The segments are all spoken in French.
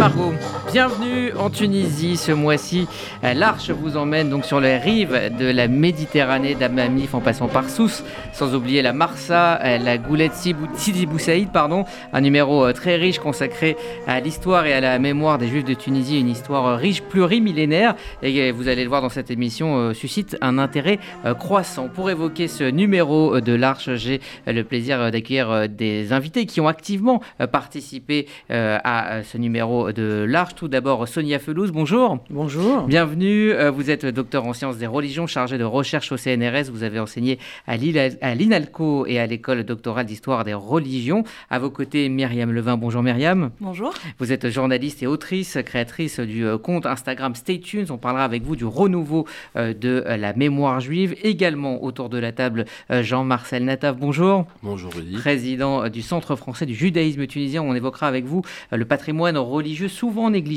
Marum. Bienvenue en Tunisie. Ce mois-ci. L'Arche vous emmène donc sur les rives de la Méditerranée d'Amamif en passant par Sousse, sans oublier la Marsa, la Goulette Sidi Boussaïd, pardon, un numéro euh, très riche consacré à l'histoire et à la mémoire des Juifs de Tunisie, une histoire riche, plurimillénaire, et vous allez le voir dans cette émission, euh, suscite un intérêt euh, croissant. Pour évoquer ce numéro de l'Arche, j'ai le plaisir d'accueillir des invités qui ont activement participé à ce numéro de l'Arche tout d'abord Sonia Felouz, bonjour. Bonjour. Bienvenue, euh, vous êtes docteur en sciences des religions, chargé de recherche au CNRS, vous avez enseigné à l'INALCO et à l'école doctorale d'histoire des religions. À vos côtés, Myriam Levin, bonjour Myriam. Bonjour. Vous êtes journaliste et autrice, créatrice du euh, compte Instagram Stay Tunes, on parlera avec vous du renouveau euh, de la mémoire juive. Également autour de la table, Jean-Marcel Natav, bonjour. Bonjour Rudy. Président du Centre français du judaïsme tunisien, on évoquera avec vous le patrimoine religieux souvent négligé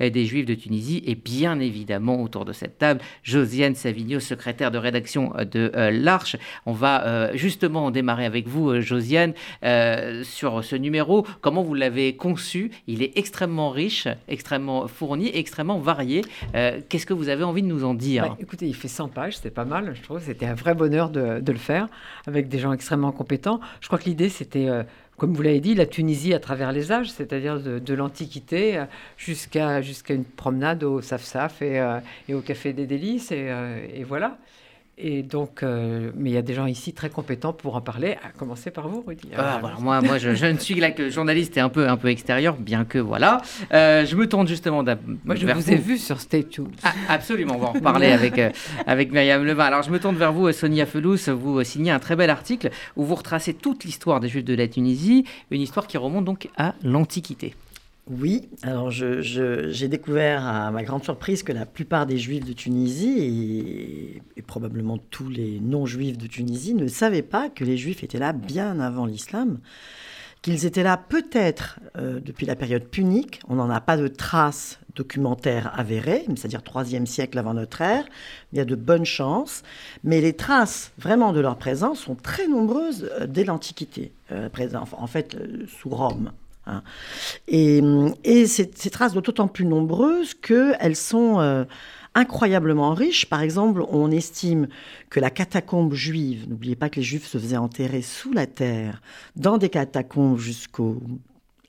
euh, des Juifs de Tunisie. Et bien évidemment, autour de cette table, Josiane Savigno, secrétaire de rédaction euh, de euh, l'Arche. On va justement démarrer avec vous, Josiane, sur ce numéro. Comment vous l'avez conçu? Il est extrêmement riche, extrêmement fourni, extrêmement varié. Qu'est-ce que vous avez envie de nous en dire? Bah, Écoutez, il fait 100 pages, c'était pas mal, je trouve. C'était un vrai bonheur de, le faire avec des gens extrêmement compétents. Je crois que l'idée, c'était comme vous l'avez dit, la Tunisie à travers les âges, c'est-à-dire de, l'Antiquité jusqu'à une promenade au Saf-Saf et, euh, et, au Café des Délices, et, euh, et voilà. Et donc, euh, mais il y a des gens ici très compétents pour en parler, à commencer par vous, Rudy. Ah, moi, moi je, ne suis là que journaliste et un peu, un peu extérieur, bien que voilà. Euh, je me tourne justement Moi, je vous ai vu sur State Tunes. Ah, absolument, on va en reparler avec, euh, avec Myriam Levin. Alors, je me tourne vers vous, Sonia Felous. Vous signez un très bel article où vous retracez toute l'histoire des Juifs de la Tunisie, une histoire qui remonte donc à l'Antiquité. Oui, alors j'ai découvert à ma grande surprise que la plupart des juifs de Tunisie, et, probablement tous les non-juifs de Tunisie, ne savaient pas que les juifs étaient là bien avant l'islam, qu'ils étaient là peut-être euh, depuis la période punique, on n'en a pas de traces documentaires avérées, c'est-à-dire 3e siècle avant notre ère, il y a de bonnes chances, mais les traces vraiment de leur présence sont très nombreuses euh, dès l'Antiquité, euh, en fait sous Rome. Hein. Et, ces, traces sont d'autant plus nombreuses qu'elles sont euh, incroyablement riches. Par exemple, on estime que la catacombe juive, n'oubliez pas que les juifs se faisaient enterrer sous la terre, dans des catacombes jusqu'au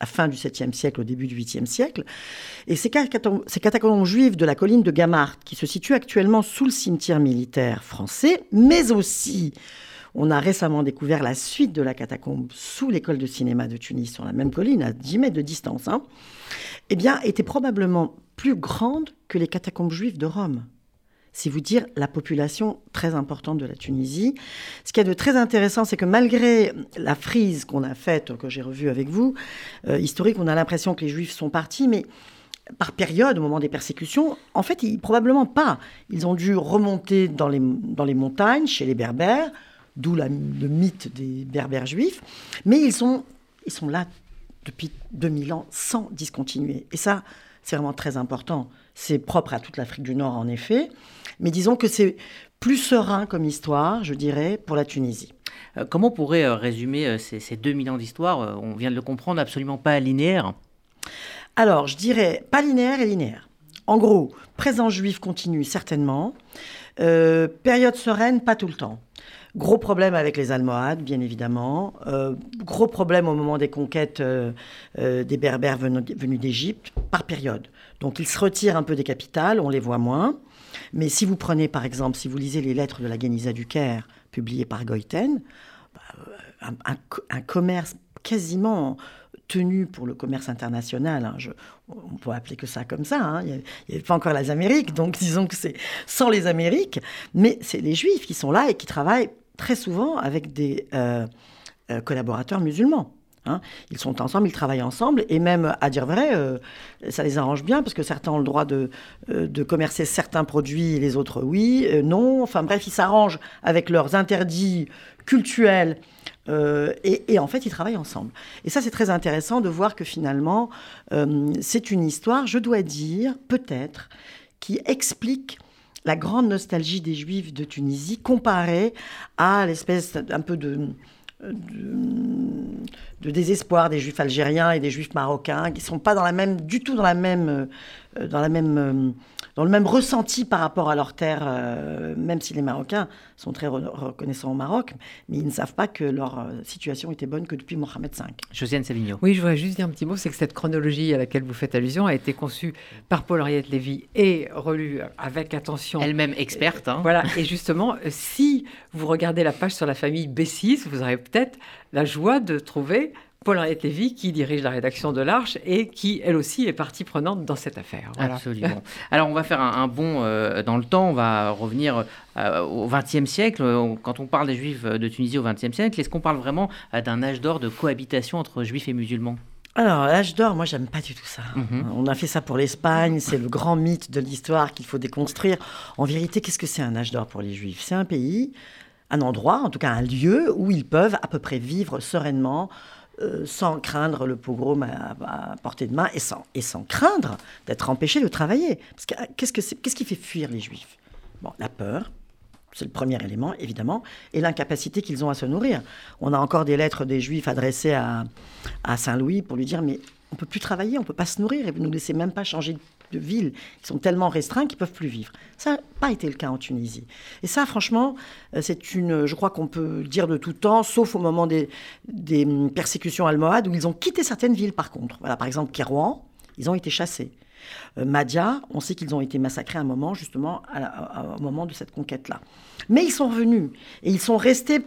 la fin du 7e siècle, au début du 8e siècle. Et ces catacombes, ces catacombes juives de la colline de Gamart, qui se situent actuellement sous le cimetière militaire français, mais aussi on a récemment découvert la suite de la catacombe sous l'école de cinéma de Tunis, sur la même colline, à 10 mètres de distance, hein, eh bien, était probablement plus grande que les catacombes juives de Rome. Si vous dire la population très importante de la Tunisie. Ce qui est de très intéressant, c'est que malgré la frise qu'on a faite, que j'ai revue avec vous, euh, historique, on a l'impression que les Juifs sont partis, mais par période, au moment des persécutions, en fait, probablement pas. Ils ont dû remonter dans les, dans les montagnes, chez les Berbères, d'où le mythe des berbères juifs, mais ils sont, ils sont là depuis 2000 ans sans discontinuer. Et ça, c'est vraiment très important. C'est propre à toute l'Afrique du Nord, en effet, mais disons que c'est plus serein comme histoire, je dirais, pour la Tunisie. Euh, comment on pourrait euh, résumer euh, ces, ces 2000 ans d'histoire? On vient de le comprendre, absolument pas linéaire. Alors, je dirais pas linéaire et linéaire. En gros, présence juive continue certainement. période sereine, pas tout le temps. Gros problème avec les Almohades, bien évidemment. Euh, gros problème au moment des conquêtes euh, euh, des Berbères venus, d'Égypte, par période. Donc ils se retirent un peu des capitales, on les voit moins. Mais si vous prenez, par exemple, si vous lisez les lettres de la Geniza du Caire, publiées par Goïten, bah, un, commerce quasiment tenu pour le commerce international. Hein, on peut appeler que ça comme ça. Hein, il n'y avait pas encore les Amériques, donc disons que c'est sans les Amériques. Mais c'est les Juifs qui sont là et qui travaillent très souvent avec des euh, euh, collaborateurs musulmans. Hein. Ils sont ensemble, ils travaillent ensemble, et même, à dire vrai, euh, ça les arrange bien, parce que certains ont le droit de, de commercer certains produits, et les autres oui, non. Enfin bref, ils s'arrangent avec leurs interdits cultuels, et, et, en fait, ils travaillent ensemble. Et ça, c'est très intéressant de voir que finalement, c'est une histoire, je dois dire, peut-être, qui explique la grande nostalgie des Juifs de Tunisie comparée à l'espèce un peu de, de, désespoir des juifs algériens et des juifs marocains qui ne sont pas dans la même, du tout dans la même, dans la même dans le même ressenti par rapport à leur terre, euh, même si les Marocains sont très reconnaissants au Maroc, mais ils ne savent pas que leur euh, situation était bonne que depuis Mohamed V. Josiane Savigno. Oui, je voudrais juste dire un petit mot, c'est que cette chronologie à laquelle vous faites allusion a été conçue par Paul-Henriette Lévy et relue avec attention. Elle-même experte. Hein. Voilà, et justement, si vous regardez la page sur la famille B6, vous aurez peut-être la joie de trouver Paul-Henriette Lévy, qui dirige la rédaction de l'Arche et qui, elle aussi, est partie prenante dans cette affaire. Absolument. Alors, on va faire un, bond euh, dans le temps. On va revenir euh, au XXe siècle. Quand on parle des Juifs de Tunisie au XXe siècle, est-ce qu'on parle vraiment euh, d'un âge d'or de cohabitation entre Juifs et musulmans? Alors, l'âge d'or, moi, j'aime pas du tout ça. Mhm. On a fait ça pour l'Espagne, c'est le grand mythe de l'histoire qu'il faut déconstruire. En vérité, qu'est-ce que c'est un âge d'or pour les Juifs? C'est un pays, un endroit, en tout cas un lieu où ils peuvent à peu près vivre sereinement, euh, sans craindre le pogrom à, portée de main et sans, et sans craindre d'être empêchés de travailler. Parce que qu'est-ce, que qu'est-ce qui fait fuir les juifs? Bon, la peur, c'est le premier élément, évidemment, et l'incapacité qu'ils ont à se nourrir. On a encore des lettres des juifs adressées à, à Saint-Louis pour lui dire Mais on peut plus travailler, on peut pas se nourrir, et vous nous laissez même pas changer de ville. Ils sont tellement restreints qu'ils peuvent plus vivre. Ça n'a pas été le cas en Tunisie. Et ça, franchement, euh, c'est une, je crois qu'on peut dire de tout temps, sauf au moment des, hum, persécutions almohades, où ils ont quitté certaines villes, par contre. Voilà, par exemple, Kérouan, ils ont été chassés. Euh, Madia, on sait qu'ils ont été massacrés à un moment, justement, au moment de cette conquête-là. Mais ils sont revenus et ils sont restés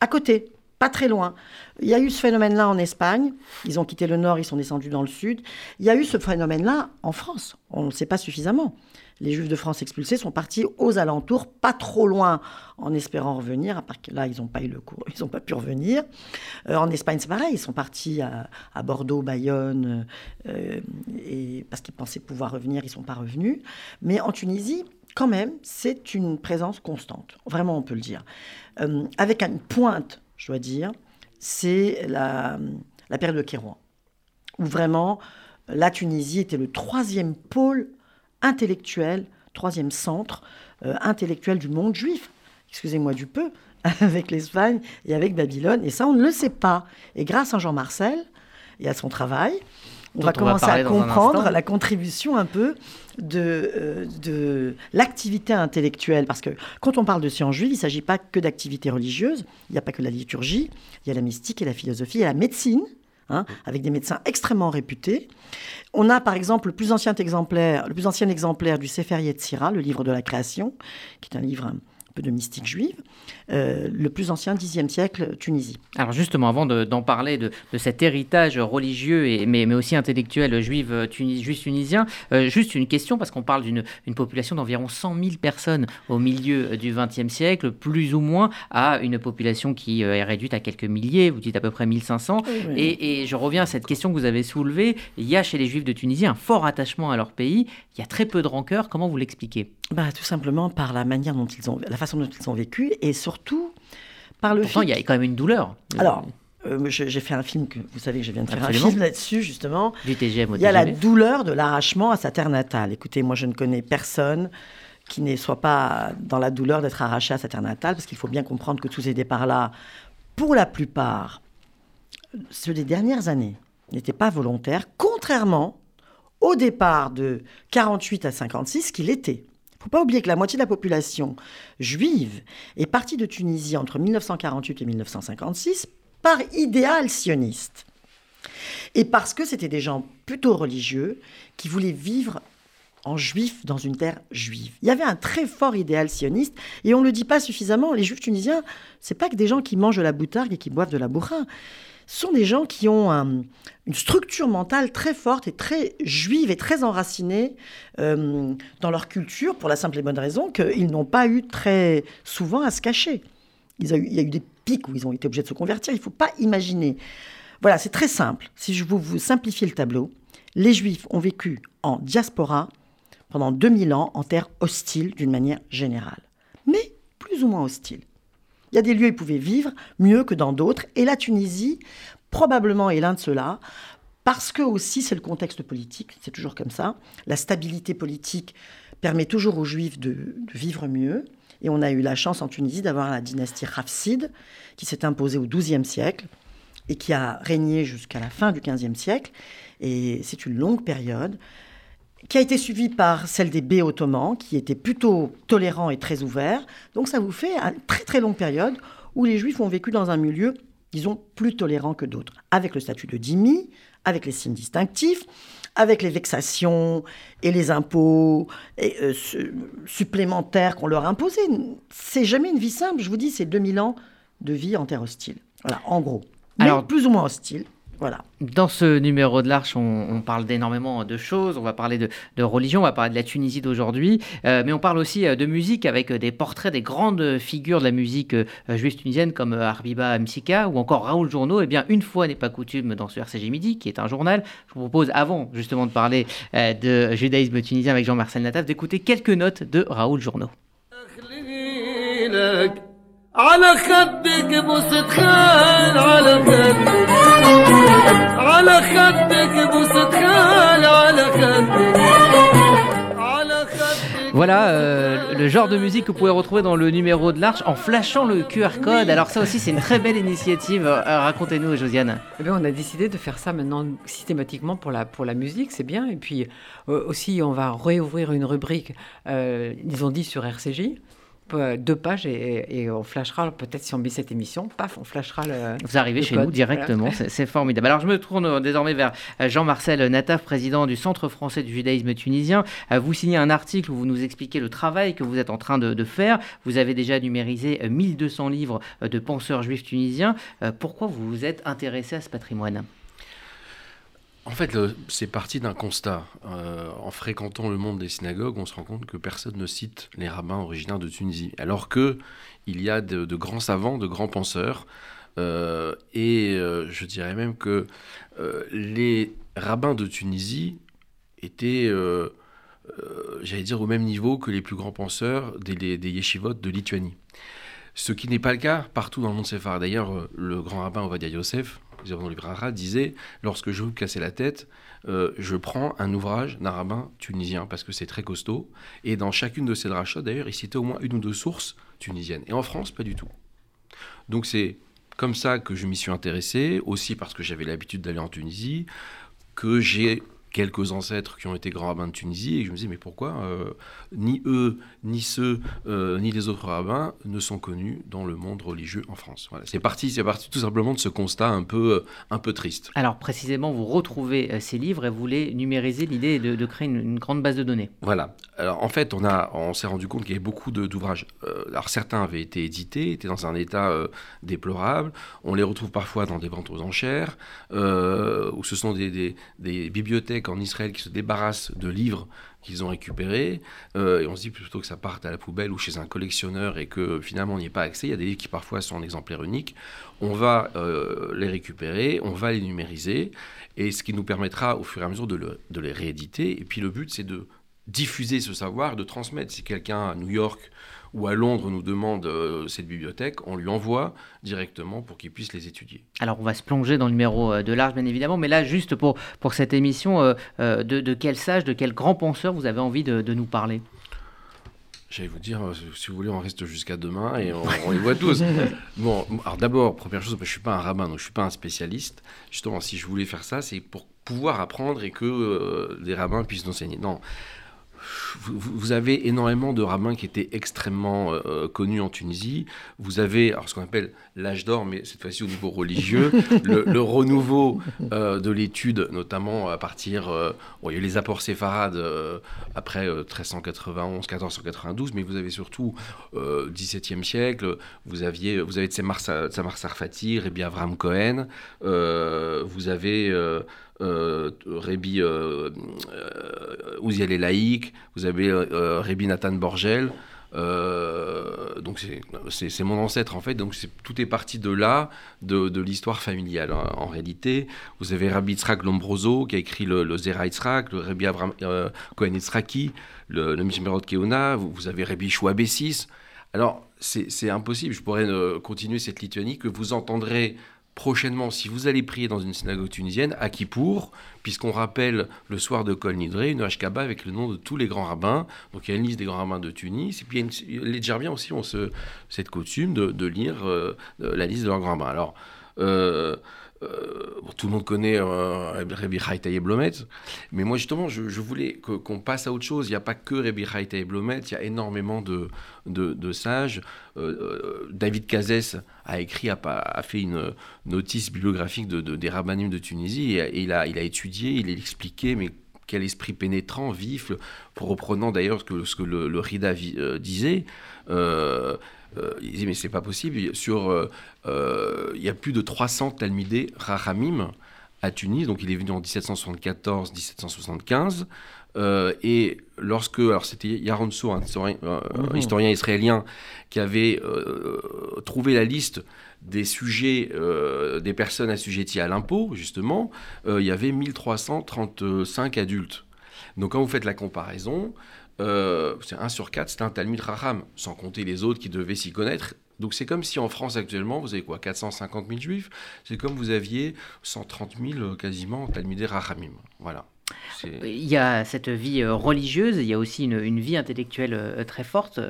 à côté pas très loin. Il y a eu ce phénomène-là en Espagne. Ils ont quitté le nord, ils sont descendus dans le sud. Il y a eu ce phénomène-là en France. On ne sait pas suffisamment. Les Juifs de France expulsés sont partis aux alentours, pas trop loin, en espérant revenir. À part que là, ils n'ont pas eu le cours, ils n'ont pas pu revenir. Euh, en Espagne, c'est pareil. Ils sont partis à, Bordeaux, Bayonne, euh, et parce qu'ils pensaient pouvoir revenir, ils ne sont pas revenus. Mais en Tunisie, quand même, c'est une présence constante. Vraiment, on peut le dire. Euh, avec une pointe je dois dire, c'est la, période de Kérouan, où vraiment la Tunisie était le troisième pôle intellectuel, troisième centre euh, intellectuel du monde juif, excusez-moi du peu, avec l'Espagne et avec Babylone. Et ça, on ne le sait pas. Et grâce à Jean Marcel et à son travail, on va commencer à comprendre la contribution un peu de, euh, de l'activité intellectuelle. Parce que quand on parle de sciences juives, il ne s'agit pas que d'activité religieuse. Il n'y a pas que la liturgie. Il y a la mystique et la philosophie. Il y a la médecine. Hein, avec des médecins extrêmement réputés. On a par exemple le plus ancien exemplaire, le plus ancien exemplaire du Sefer Yetzira, le livre de la création, qui est un livre un peu de mystique juive, euh, le plus ancien Xe siècle Tunisie. Alors justement, avant d'en parler de, cet héritage religieux, et, mais, mais aussi intellectuel juif, euh, tunis, juif tunisien, euh, juste une question, parce qu'on parle d'une population d'environ 100 000 personnes au milieu du XXe siècle, plus ou moins à une population qui est réduite à quelques milliers, vous dites à peu près 1500. Et, et je reviens à cette question que vous avez soulevée, il y a chez les juifs de Tunisie un fort attachement à leur pays, il y a très peu de rancœur, comment vous l'expliquez? Bah, Tout simplement par la manière dont ils ont, la façon dont ils ont vécu et surtout par le Pourtant, il y a quand même une douleur. Alors, euh, j'ai fait un film que vous savez que je viens de faire un film là-dessus justement. Du TGM Il y a la douleur de l'arrachement à sa terre natale. Écoutez, moi je ne connais personne qui ne soit pas dans la douleur d'être arraché à sa terre natale, parce qu'il faut bien comprendre que tous ces départs-là, pour la plupart, ceux des dernières années, n'étaient pas volontaires, contrairement au départ de 48 à 56 qu'il était. Faut pas oublier que la moitié de la population juive est partie de Tunisie entre 1948 et 1956 par idéal sioniste. Et parce que c'était des gens plutôt religieux qui voulaient vivre en juif dans une terre juive. Il y avait un très fort idéal sioniste et on ne le dit pas suffisamment. Les juifs tunisiens, c'est pas que des gens qui mangent de la boutargue et qui boivent de la bourrin sont des gens qui ont une structure mentale très forte et très juive et très enracinée euh, dans leur culture, pour la simple et bonne raison qu'ils n'ont pas eu très souvent à se cacher. il y a eu des pics où ils ont été obligés de se convertir. Il ne faut pas imaginer. Voilà, c'est très simple. Si je vous, vous simplifier le tableau, les Juifs ont vécu en diaspora pendant 2000 ans en terre hostile d'une manière générale, mais plus ou moins hostile. Il y a des lieux où ils pouvaient vivre mieux que dans d'autres. Et la Tunisie, probablement, est l'un de ceux-là. Parce que aussi, c'est le contexte politique, c'est toujours comme ça. La stabilité politique permet toujours aux Juifs de, vivre mieux. Et on a eu la chance en Tunisie d'avoir la dynastie Rafside, qui s'est imposée au XIIe siècle et qui a régné jusqu'à la fin du XVe siècle. Et c'est une longue période qui a été suivie par celle des Bey ottomans, qui étaient plutôt tolérants et très ouverts. Donc ça vous fait une très très longue période où les Juifs ont vécu dans un milieu, disons, plus tolérant que d'autres, avec le statut de dhimmi, avec les signes distinctifs, avec les vexations et les impôts euh, supplémentaires qu'on leur a imposés. C'est jamais une vie simple, je vous dis, c'est 2000 ans de vie en terre hostile. Voilà, en gros. Mais Alors, plus ou moins hostile. Voilà. Dans ce numéro de l'Arche, on, parle d'énormément de choses. On va parler de, religion, on va parler de la Tunisie d'aujourd'hui, euh, mais on parle aussi euh, de musique avec des portraits des grandes figures de la musique juive tunisienne comme Arbiba Msika ou encore Raoul Journeau. Eh bien, une fois n'est pas coutume dans ce RCG Midi, qui est un journal, je vous propose, avant justement de parler de judaïsme tunisien avec Jean-Marcel Nataf, d'écouter quelques notes de Raoul Journeau. على خدك بوسة خال على خدك على خدك بوسة خال على خدك Voilà euh, le genre de musique que vous pouvez retrouver dans le numéro de l'Arche en flashant le QR code. Alors ça aussi c'est une très belle initiative. Euh, racontez-nous Josiane. Eh bien, on a décidé de faire ça maintenant systématiquement pour la, pour la musique, c'est bien. Et puis euh, aussi on va réouvrir une rubrique, ils ont dit sur RCJ deux pages et, on flashera, peut-être si on met cette émission, paf, on flashera le. Vous arrivez chez nous directement, c'est formidable. Alors je me tourne désormais vers euh, Jean-Marcel Nataf, président du Centre français du judaïsme tunisien. Euh, vous signez un article où vous nous expliquez le travail que vous êtes en train de, faire. Vous avez déjà numérisé 1200 euh, livres de penseurs juifs tunisiens. Pourquoi vous vous êtes intéressé à ce patrimoine? En fait, c'est parti d'un constat. Euh, en fréquentant le monde des synagogues, on se rend compte que personne ne cite les rabbins originaires de Tunisie, alors que il y a de, grands savants, de grands penseurs, euh, et euh, je dirais même que les rabbins de Tunisie étaient, j'allais dire, au même niveau que les plus grands penseurs des, des de Lituanie. Ce qui n'est pas le cas partout dans le monde séphard. D'ailleurs, le grand rabbin Ovadia Yosef, disait lorsque je veux me casser la tête, euh, je prends un ouvrage d'un rabbin tunisien parce que c'est très costaud. Et dans chacune de ces drachas, d'ailleurs, il citait au moins une ou deux sources tunisiennes. Et en France, pas du tout. Donc c'est comme ça que je m'y suis intéressé, aussi parce que j'avais l'habitude d'aller en Tunisie, que j'ai quelques ancêtres qui ont été grands rabbins de Tunisie, et je me dis, mais pourquoi euh, ni eux, ni ceux, euh, ni les autres rabbins ne sont connus dans le monde religieux en France? Voilà. C'est parti, c'est parti tout simplement de ce constat un peu, euh, un peu triste. Alors précisément, vous retrouvez ces livres et vous voulez numériser l'idée de, créer une, grande base de données. Voilà. Alors en fait, on, a, on s'est rendu compte qu'il y avait beaucoup d'ouvrages. alors certains avaient été édités, étaient dans un état déplorable. On les retrouve parfois dans des ventes aux enchères, où ce sont des, des bibliothèques en Israël qui se débarrassent de livres qu'ils ont récupérés, euh, et on se dit plutôt que ça parte à la poubelle ou chez un collectionneur et que finalement on n'y est pas accès. Il y a des livres qui parfois sont en exemplaire unique. On va euh, les récupérer, on va les numériser, et ce qui nous permettra au fur et à mesure de les rééditer. Et puis le but, c'est de diffuser ce savoir, de transmettre. Si quelqu'un à New York ou à Londres nous demande euh, cette bibliothèque, on lui envoie directement pour qu'il puisse les étudier. Alors on va se plonger dans le numéro euh, de l'Arche bien évidemment, mais là juste pour, pour cette émission, euh, de, quel sage, de quel grand penseur vous avez envie de, nous parler? J'allais vous dire, si vous voulez, on reste jusqu'à demain et on, les voit tous. Bon, alors d'abord, première chose, je ne suis pas un rabbin, donc je ne suis pas un spécialiste. Justement, si je voulais faire ça, c'est pour pouvoir apprendre et que les rabbins puissent enseigner. Non, vous, avez énormément de rabbins qui étaient extrêmement euh, connus en Tunisie. Vous avez alors, ce qu'on appelle l'âge d'or, mais cette fois-ci au niveau religieux, le, renouveau euh, de l'étude, notamment à partir. Euh, il y a eu les apports séfarades après 1391, 1492, mais vous avez surtout 17e siècle. Vous, aviez, vous avez Tzemar Sarfati, Rabbi Avram Cohen. vous avez euh, Rébi euh, euh, Ouziel et Laïc, vous avez euh, Rébi Nathan Borgel. donc c'est mon ancêtre en fait, donc tout est parti de là, de, l'histoire familiale hein, en réalité. Vous avez Rabbi Yitzhak Lombroso qui a écrit le, le Zera le Rabbi Abraham Yitzhaki, le, le Mishmerot Keona, vous, vous, avez Rabbi Shua Bessis. Alors c'est impossible, je pourrais continuer cette Lituanie que vous entendrez prochainement, si vous allez prier dans une synagogue tunisienne, à Kippour, puisqu'on rappelle le soir de Kol Nidré, une Ashkaba avec le nom de tous les grands rabbins. Donc il y a une liste des grands rabbins de Tunis. Et puis les Djerbiens aussi ont ce, cette coutume de, lire euh, la liste de leurs grands rabbins. Alors, euh, euh, tout le monde connaît euh, Rabbi Haïta Blomet, mais moi justement, je, voulais qu'on passe à autre chose. Il n'y a pas que Rabbi Haïta Blomet, il y a énormément de, de, sages. Euh, David Cazès a écrit, a, fait une notice bibliographique de, des rabbinim de Tunisie, et, il, a, il a étudié, il a expliqué, mais quel esprit pénétrant, vif, reprenant d'ailleurs ce que le, Rida disait. Euh, il disait mais c'est pas possible. Sur, euh, euh, il y a plus de 300 Talmidés Rahamim à Tunis, donc il est venu en 1774-1775. et lorsque, alors c'était Yaron So, un historien, mhm. historien, israélien, qui avait trouvé la liste des sujets, des personnes assujetties à l'impôt, justement, il y avait 1335 adultes. Donc quand vous faites la comparaison, euh, c'est 1 sur 4, c'est un Talmud Raham, sans compter les autres qui devaient s'y connaître. Donc c'est comme si en France actuellement, vous avez quoi 450 000 juifs? C'est comme vous aviez 130 000 euh, quasiment Talmudé Rahamim. Voilà. Il y a cette vie euh, religieuse, il y a aussi une, vie intellectuelle très forte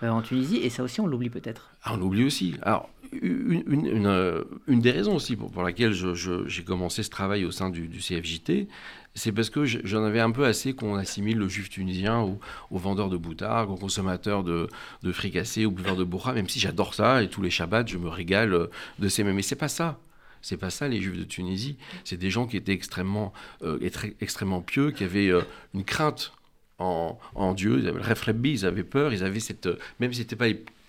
en Tunisie, et ça aussi on l'oublie peut-être. Ah, on l'oublie aussi. Alors, une, une, des raisons aussi pour, laquelle j'ai commencé ce travail au sein du, du CFJT, c'est parce que j'en avais un peu assez qu'on assimile le juif tunisien au, au vendeur de boutards, au consommateur de, de fricassés, au buveur de bourra, même si j'adore ça et tous les Shabbats, je me régale euh, de ces mêmes. Mais c'est pas ça. C'est pas ça les Juifs de Tunisie. C'est des gens qui étaient extrêmement, euh, extrêmement pieux, qui avaient euh, une crainte en, Dieu. Ils avaient le réfrébbi, ils avaient peur, ils avaient cette, même si c'était pas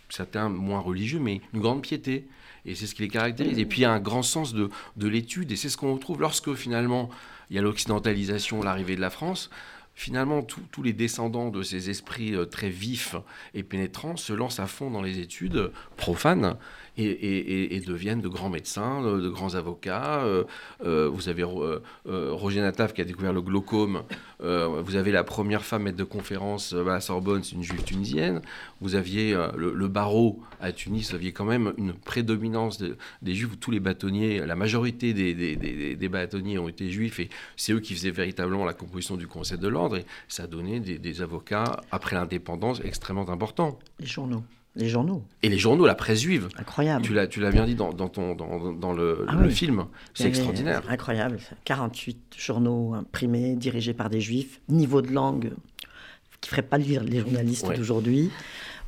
certains moins religieux, mais une grande piété. Et c'est ce qui les caractérise. Et puis il y a un grand sens de, de l'étude, et c'est ce qu'on retrouve lorsque finalement il y a l'occidentalisation, l'arrivée de la France. Finalement, tous les descendants de ces esprits euh, très vifs et pénétrants se lancent à fond dans les études profanes et, deviennent de grands médecins, de, grands avocats. Euh, euh, vous avez Roger Nataf qui a découvert le glaucome. vous avez la première femme maître de conférence à la Sorbonne, c'est une juive tunisienne. Vous aviez le, barreau à Tunis, vous aviez quand même une prédominance des juifs où tous les bâtonniers, la majorité des, des, bâtonniers ont été juifs et c'est eux qui faisaient véritablement la composition du Conseil de l'ordre et ça a donné des, avocats après l'indépendance extrêmement importants. Les journaux. Les journaux. Et les journaux, la presse juive. Incroyable. Tu l'as, tu l'as bien dit dans, ton, dans, dans le, ah le film. C'est extraordinaire. Incroyable. 48 journaux imprimés, dirigés par des juifs. Niveau de langue qui ne ferait pas lire les journalistes d'aujourd'hui.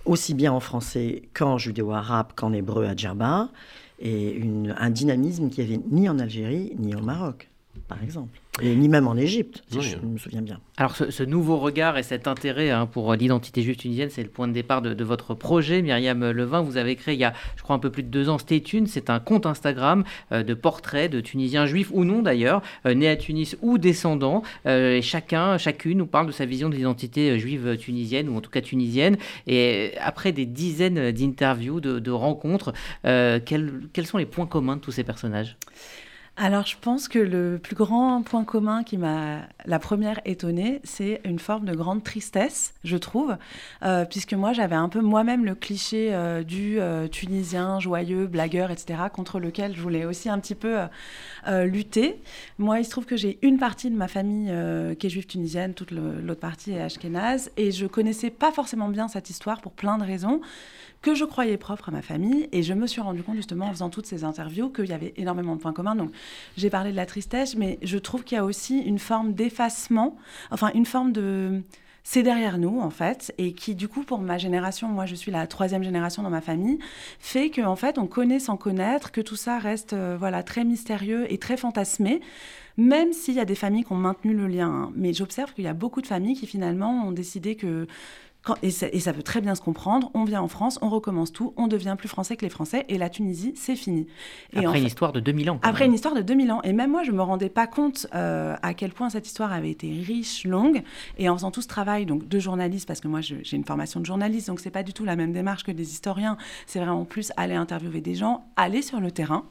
Aussi bien en français qu'en judéo-arabe qu'en hébreu à Djerba. Et une, un dynamisme qui avait ni en Algérie ni au Maroc, par exemple. Et ni même en Égypte, si je me souviens bien. Alors ce, nouveau regard et cet intérêt hein, pour l'identité juive tunisienne, c'est le point de départ de, votre projet. Myriam Levin, vous avez créé il y a, je crois, un peu plus de deux ans Stay C'est un compte Instagram euh, de portraits de Tunisiens juifs ou non d'ailleurs, euh, nés à Tunis ou descendants. Euh, et chacun, chacune nous parle de sa vision de l'identité juive tunisienne ou en tout cas tunisienne. Et après des dizaines d'interviews, de, de rencontres, quels, quels sont les points communs de tous ces personnages? Alors, je pense que le plus grand point commun qui m'a la première étonnée, c'est une forme de grande tristesse, je trouve, euh, puisque moi, j'avais un peu moi-même le cliché euh, du euh, Tunisien joyeux, blagueur, etc., contre lequel je voulais aussi un petit peu lutter. Moi, il se trouve que j'ai une partie de ma famille qui est juive tunisienne, toute l'autre partie est ashkénaze, et je connaissais pas forcément bien cette histoire pour plein de raisons que je croyais propre à ma famille. Et je me suis rendu compte justement en faisant toutes ces interviews qu'il y avait énormément de points communs. Donc j'ai parlé de la tristesse, mais je trouve qu'il y a aussi une forme d'effacement, enfin une forme de c'est derrière nous en fait et qui du coup pour ma génération moi je suis la troisième génération dans ma famille fait que en fait on connaît sans connaître que tout ça reste euh, voilà très mystérieux et très fantasmé même s'il y a des familles qui ont maintenu le lien hein. mais j'observe qu'il y a beaucoup de familles qui finalement ont décidé que et, ça, peut très bien se comprendre, on vient en France, on recommence tout, on devient plus français que les Français, et la Tunisie, c'est fini. Et après une histoire de 2000 ans. Après une histoire de 2000 ans. Et même moi, je ne me rendais pas compte euh, à quel point cette histoire avait été riche, longue, et en faisant tout ce travail donc, de journaliste, parce que moi, j'ai une formation de journaliste, donc c'est pas du tout la même démarche que des historiens, c'est vraiment plus aller interviewer des gens, aller sur le terrain,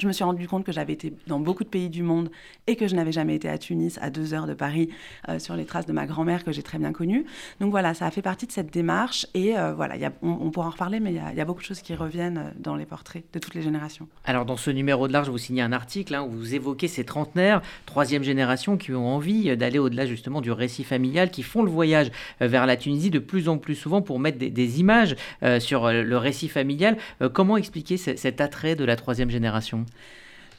Je me suis rendu compte que j'avais été dans beaucoup de pays du monde et que je n'avais jamais été à Tunis, à deux heures de Paris, euh, sur les traces de ma grand-mère que j'ai très bien connue. Donc voilà, ça a fait partie de cette démarche et euh, voilà, on, pourra en reparler, mais il y, a beaucoup de choses qui reviennent euh, dans les portraits de toutes les générations. Alors dans ce numéro de l'Arche, vous signez un article hein, où vous évoquez ces trentenaires, troisième génération, qui ont envie d'aller au-delà justement du récit familial, qui font le voyage vers la Tunisie de plus en plus souvent pour mettre des, images sur le récit familial. comment expliquer cet attrait de la troisième génération?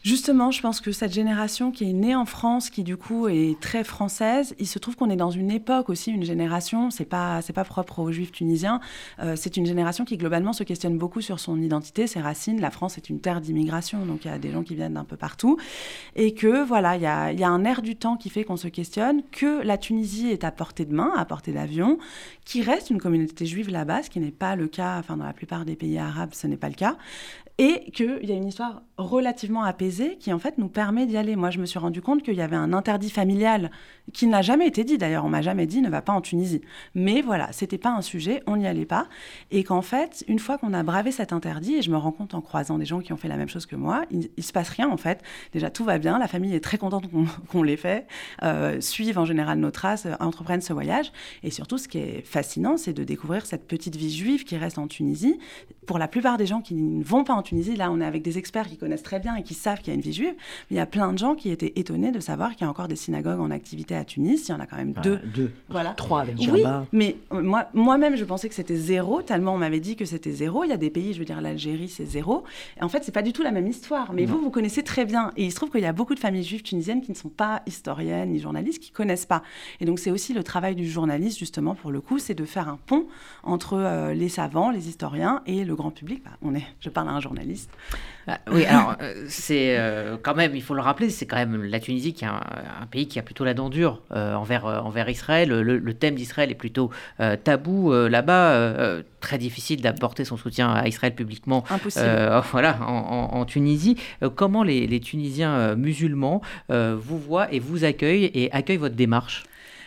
Justement, je pense que cette génération qui est née en France, qui du coup est très française, il se trouve qu'on est dans une époque aussi, une génération, c'est pas c'est pas propre aux Juifs tunisiens, euh, c'est une génération qui globalement se questionne beaucoup sur son identité, ses racines. La France est une terre d'immigration, donc il y a des gens qui viennent d'un peu partout, et que voilà, il y a, un air du temps qui fait qu'on se questionne, que la Tunisie est à portée de main, à portée d'avion, qui reste une communauté juive là-bas, ce qui n'est pas le cas, enfin dans la plupart des pays arabes, ce n'est pas le cas, et qu'il y a une histoire relativement apaisée qui en fait nous permet d'y aller. Moi, je me suis rendu compte qu'il y avait un interdit familial qui n'a jamais été dit. D'ailleurs, on m'a jamais dit ne va pas en Tunisie. Mais voilà, c'était pas un sujet, on n'y allait pas, et qu'en fait, une fois qu'on a bravé cet interdit, et je me rends compte en croisant des gens qui ont fait la même chose que moi, il, il se passe rien en fait. Déjà, tout va bien, la famille est très contente qu'on l'ait fait, euh, suivent en général nos traces, euh, entreprennent ce voyage, et surtout, ce qui est fascinant, c'est de découvrir cette petite vie juive qui reste en Tunisie. Pour la plupart des gens qui ne vont pas en Tunisie, là, on est avec des experts qui connaissent très bien et qui savent qu'il y a une vie juive. Mais il y a plein de gens qui étaient étonnés de savoir qu'il y a encore des synagogues en activité à Tunis. Il y en a quand même deux. deux. Voilà. Trois avec Oui, mais euh, moi, moi-même, je pensais que c'était zéro, tellement on m'avait dit que c'était zéro. Il y a des pays, je veux dire, l'Algérie, c'est zéro. Et en fait, c'est pas du tout la même histoire. Mais vous, vous connaissez très bien. Et il se trouve qu'il y a beaucoup de familles juives tunisiennes qui ne sont pas historiennes ni journalistes, qui connaissent pas. Et donc, c'est aussi le travail du journaliste, justement, pour le coup, c'est de faire un pont entre euh, les savants, les historiens et le grand public. Bah, on est, je parle à un journaliste. Ah, oui, alors euh, c'est euh, quand même, il faut le rappeler, c'est quand même la Tunisie qui est un, pays qui a plutôt la dent dure euh, envers, envers Israël. Le, thème d'Israël est plutôt tabou là-bas, très difficile d'apporter son soutien à Israël publiquement. Impossible. voilà, en, Tunisie. comment les, les Tunisiens musulmans vous voient et vous accueillent et accueillent votre démarche?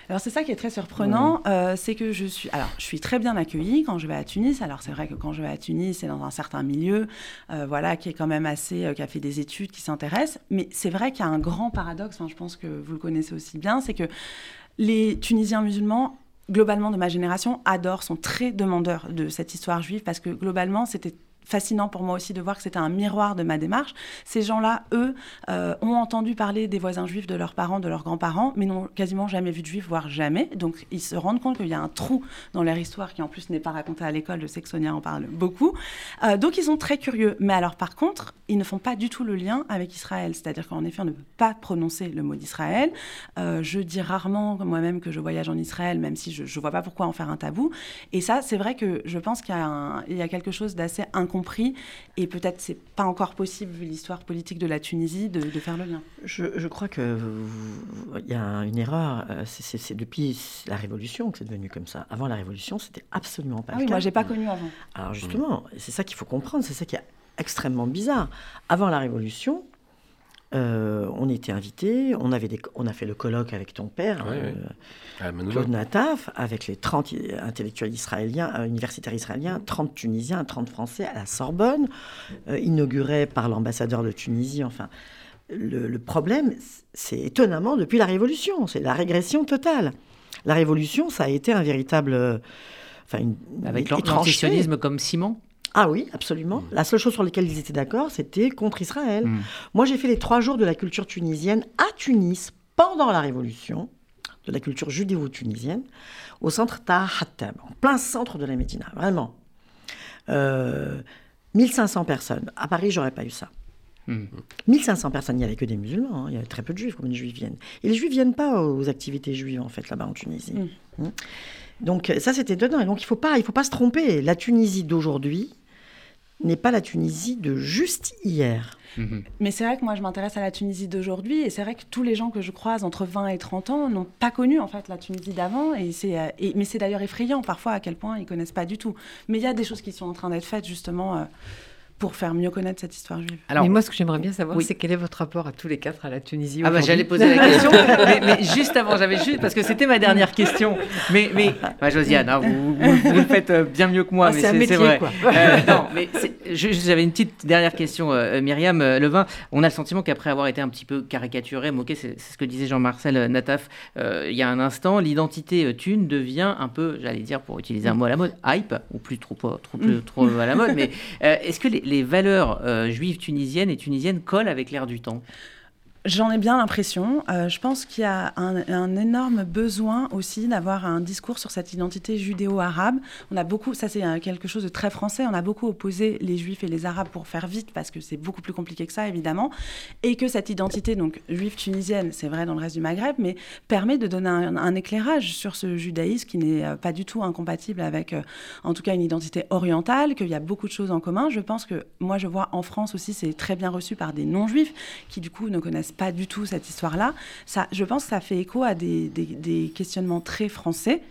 Alors c'est ça qui est très surprenant, euh, c'est que je suis, alors je suis très bien accueillie quand je vais à Tunis. Alors c'est vrai que quand je vais à Tunis, c'est dans un certain milieu, euh, voilà, qui est quand même assez, euh, qui a fait des études, qui s'intéresse. Mais c'est vrai qu'il y a un grand paradoxe. je pense que vous le connaissez aussi bien, c'est que les Tunisiens musulmans globalement de ma génération adorent, sont très demandeurs de cette histoire juive parce que globalement c'était fascinant pour moi aussi de voir que c'était un miroir de ma démarche. Ces gens-là, eux, euh, ont entendu parler des voisins juifs de leurs parents, de leurs grands-parents, mais n'ont quasiment jamais vu de juifs, voire jamais. Donc ils se rendent compte qu'il y a un trou dans leur histoire qui en plus n'est pas raconté à l'école. Je sais que Sonia en parle beaucoup. Euh, donc ils sont très curieux. Mais alors par contre, ils ne font pas du tout le lien avec Israël. C'est-à-dire qu'en effet, on ne peut pas prononcer le mot d'Israël. Euh, je dis rarement moi-même que je voyage en Israël, même si je ne vois pas pourquoi en faire un tabou. Et ça, c'est vrai que je pense qu'il y, a quelque chose d'assez incompréhensible compris. Et peut-être c'est pas encore possible, vu l'histoire politique de la Tunisie, de, faire le lien. Je, crois qu'il y a une erreur. Euh, c'est depuis la Révolution que c'est devenu comme ça. Avant la Révolution, c'était absolument pas ah le oui, Moi, j'ai pas connu avant. Alors justement, c'est ça qu'il faut comprendre. C'est ça qui est extrêmement bizarre. Avant la Révolution, euh, on était invités, on, avait on a fait le colloque avec ton père, euh, Claude Nataf, avec les 30 intellectuels israéliens, euh, universitaires israéliens, 30 Tunisiens, 30 Français à la Sorbonne, inauguré par l'ambassadeur de Tunisie. Enfin, le, problème, c'est étonnamment depuis la Révolution, c'est la régression totale. La Révolution, ça a été un véritable... Enfin, une, avec l'antisionisme comme ciment ah oui, absolument. Mm. La seule chose sur laquelle ils étaient d'accord, c'était contre Israël. Mm. Moi, j'ai fait les trois jours de la culture tunisienne à Tunis pendant la Révolution, de la culture judéo-tunisienne, au centre Tahattab, en plein centre de la Médina, vraiment. 1500 euh, personnes. À Paris, j'aurais pas eu ça. 1500 mm. personnes, il n'y avait que des musulmans, hein. il y avait très peu de juifs, comme les juifs viennent. Et les juifs viennent pas aux activités juives, en fait, là-bas en Tunisie. Donc ça, c'était dedans. Et donc il ne faut, pas, il faut pas se tromper. La Tunisie d'aujourd'hui n'est pas la Tunisie de juste hier. Mhm. Mais c'est vrai que moi, je m'intéresse à la Tunisie d'aujourd'hui, et c'est vrai que tous les gens que je croise entre 20 et 30 ans n'ont pas connu en fait la Tunisie d'avant, et c'est, euh, mais c'est d'ailleurs effrayant parfois à quel point ils connaissent pas du tout. Mais il y a des choses qui sont en train d'être faites justement. Euh, pour faire mieux connaître cette histoire juive. Alors, mais moi, ce que j'aimerais bien savoir, c'est quel est votre rapport à tous les quatre à la Tunisie Ah bah j'allais poser la question, mais, juste avant, j'avais juste parce que c'était ma dernière question. Mais mais bah, Josiane, hein, vous, vous, le faites euh, bien mieux que moi, ah, mais c'est vrai. Quoi. Euh, non, mais j'avais une petite dernière question, euh, Myriam Levin. On a le sentiment qu'après avoir été un petit peu caricaturé, moqué, c'est ce que disait Jean-Marcel Nataf il y a un instant, l'identité thune devient un peu, j'allais dire pour utiliser un mot à la mode, hype ou plus trop trop trop, trop à la mode. Mais est-ce que les, les valeurs juives tunisiennes et tunisiennes collent avec l'air du temps J'en ai bien l'impression. Euh, je pense qu'il y a un, énorme besoin aussi d'avoir un discours sur cette identité judéo-arabe. On a beaucoup, ça c'est euh, quelque chose de très français, on a beaucoup opposé les juifs et les arabes pour faire vite parce que c'est beaucoup plus compliqué que ça évidemment. Et que cette identité, donc juive tunisienne, c'est vrai dans le reste du Maghreb, mais permet de donner un, éclairage sur ce judaïsme qui n'est euh, pas du tout incompatible avec en tout cas une identité orientale, qu'il y a beaucoup de choses en commun. Je pense que moi je vois en France aussi c'est très bien reçu par des non-juifs qui du coup ne connaissent pas du tout cette histoire-là. Ça, je pense que ça fait écho à des, des, questionnements très français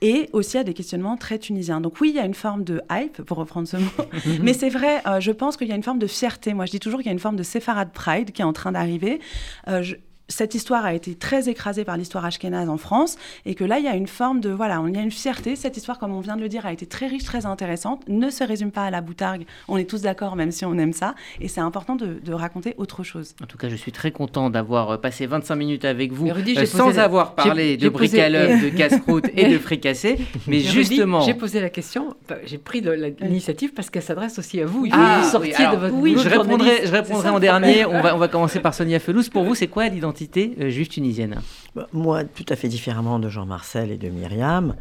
et aussi à des questionnements très tunisiens. Donc oui, il y a une forme de hype, pour reprendre ce mot, mais c'est vrai, euh, je pense qu'il y a une forme de fierté. Moi, je dis toujours qu'il y a une forme de séfarade pride qui est en train d'arriver. Euh, cette histoire a été très écrasée par l'histoire ashkénaze en France et que là, il y a une forme de, voilà, il y a une fierté. Cette histoire, comme on vient de le dire, a été très riche, très intéressante, ne se résume pas à la boutargue. On est tous d'accord, même si on aime ça. Et c'est important de, raconter autre chose. En tout cas, je suis très content d'avoir euh, passé 25 minutes avec vous euh, sans avoir parlé de bricaleur, de casse-croûte et de fricassé. Mais, justement... J'ai posé la question, j'ai pris l'initiative parce qu'elle s'adresse aussi à vous. Il faut ah, sortir de votre Oui, je répondrai, je répondrai en dernier. On va, on va commencer par Sonia Felous. Pour vous, c'est quoi l'identité euh, juste tunisienne bah, Moi, tout à fait différemment de Jean-Marcel et de Myriam,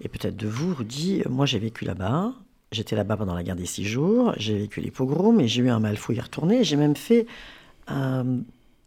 et peut-être de vous, Rudy, moi j'ai vécu là-bas. J'étais là-bas pendant la guerre des six jours, j'ai vécu les pogroms et j'ai eu un mal fou y retourner. J'ai même fait un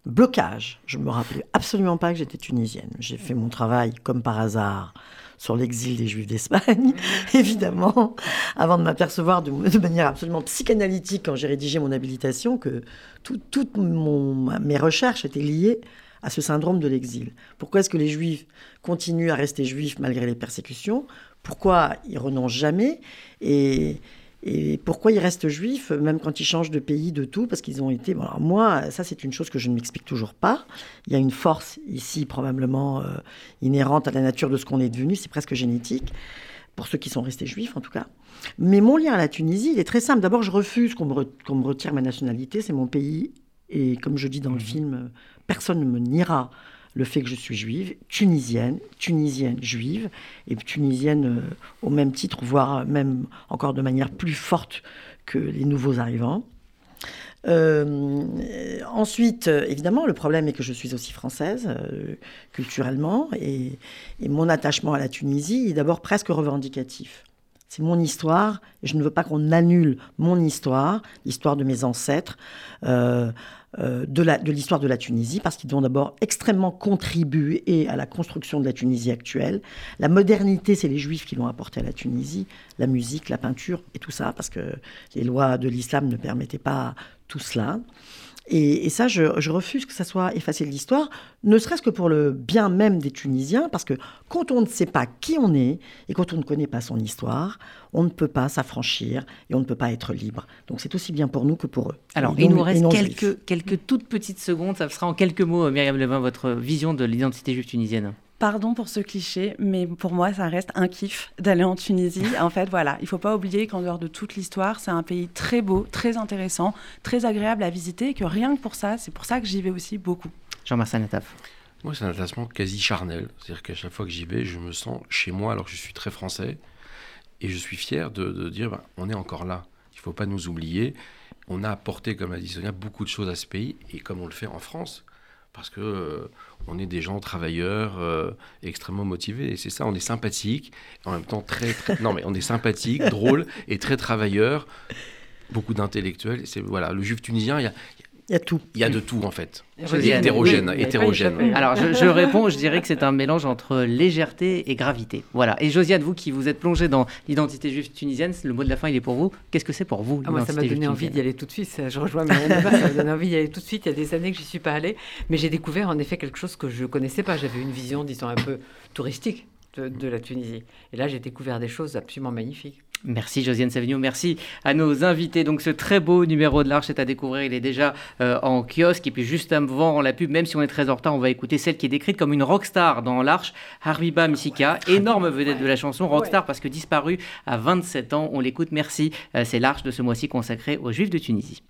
blocage. Je ne me rappelais absolument pas que j'étais tunisienne. J'ai fait mon travail comme par hasard sur l'exil des Juifs d'Espagne, évidemment, avant de m'apercevoir de, manière absolument psychanalytique quand j'ai rédigé mon habilitation que toutes mes recherches étaient liées à ce syndrome de l'exil. Pourquoi est-ce que les Juifs continuent à rester juifs malgré les persécutions? Pourquoi ils renoncent jamais? Et et pourquoi ils restent juifs, même quand ils changent de pays, de tout Parce qu'ils ont été. alors moi, ça, c'est une chose que je ne m'explique toujours pas. Il y a une force ici, probablement euh, inhérente à la nature de ce qu'on est devenu. C'est presque génétique, pour ceux qui sont restés juifs, en tout cas. Mais mon lien à la Tunisie, il est très simple. D'abord, je refuse qu'on me, me, retire ma nationalité. C'est mon pays. Et comme je dis dans le mmh. film, personne ne me niera le fait que je suis juive, tunisienne, tunisienne juive, et tunisienne euh, au même titre, voire même encore de manière plus forte que les nouveaux arrivants. Euh, ensuite, évidemment, le problème est que je suis aussi française euh, culturellement et, mon attachement à la Tunisie est d'abord presque revendicatif. C'est mon histoire et je ne veux pas qu'on annule mon histoire, l'histoire de mes ancêtres. De l'histoire de, la Tunisie, parce qu'ils ont d'abord extrêmement contribué à la construction de la Tunisie actuelle. La modernité, c'est les Juifs qui l'ont apporté à la Tunisie, la musique, la peinture et tout ça, parce que les lois de l'islam ne permettaient pas tout cela. Et, ça, je, refuse que ça soit effacé de l'histoire, ne serait-ce que pour le bien même des Tunisiens, parce que quand on ne sait pas qui on est et quand on ne connaît pas son histoire, on ne peut pas s'affranchir et on ne peut pas être libre. Donc c'est aussi bien pour nous que pour eux. Alors, il nous reste quelques, quelques toutes petites secondes, ça sera en quelques mots, Myriam Levin, votre vision de l'identité juive tunisienne. Pardon pour ce cliché, mais pour moi, ça reste un kiff d'aller en Tunisie. En fait, voilà, il ne faut pas oublier qu'en dehors de toute l'histoire, c'est un pays très beau, très intéressant, très agréable à visiter, et que rien que pour ça, c'est pour ça que j'y vais aussi beaucoup. Jean-Marcel Nataf. Moi, c'est un attachement quasi charnel. C'est-à-dire qu'à chaque fois que j'y vais, je me sens chez moi alors que je suis très français. Et je suis fier de, dire, ben, on est encore là. Il ne faut pas nous oublier. On a apporté, comme a dit Sonia, beaucoup de choses à ce pays, et comme on le fait en France parce que euh, on est des gens travailleurs euh, extrêmement motivés. C'est ça on est sympathique en même temps très, non mais on est sympathique drôle et très travailleur beaucoup d'intellectuels. C'est voilà le juif tunisien il y a, il y a tout. Il y a de tout en fait. Hétérogène. hétérogène. Alors je, réponds, je dirais que c'est un mélange entre légèreté et gravité. Voilà. Et Josiane, vous qui vous êtes plongée dans l'identité juive tunisienne, le mot de la fin il est pour vous. Qu'est-ce que c'est pour vous ah, Moi ça m'a donné envie d'y aller tout de suite. Je rejoins ça m'a donné envie d'y aller tout de suite. Il y a des années que j'y suis pas allée, mais j'ai découvert en effet quelque chose que je connaissais pas. J'avais une vision, disons, un peu touristique de, de la Tunisie. Et là, j'ai découvert des choses absolument magnifiques. Merci Josiane Savigno, merci à nos invités. Donc ce très beau numéro de l'Arche est à découvrir, il est déjà euh, en kiosque. Et puis juste avant la pub, même si on est très en retard, on va écouter celle qui est décrite comme une rockstar dans l'Arche, Harbiba Misika, énorme vedette de la chanson, rockstar parce que disparue à 27 ans, on l'écoute, merci. Euh, c'est l'Arche de ce mois-ci consacré aux Juifs de Tunisie.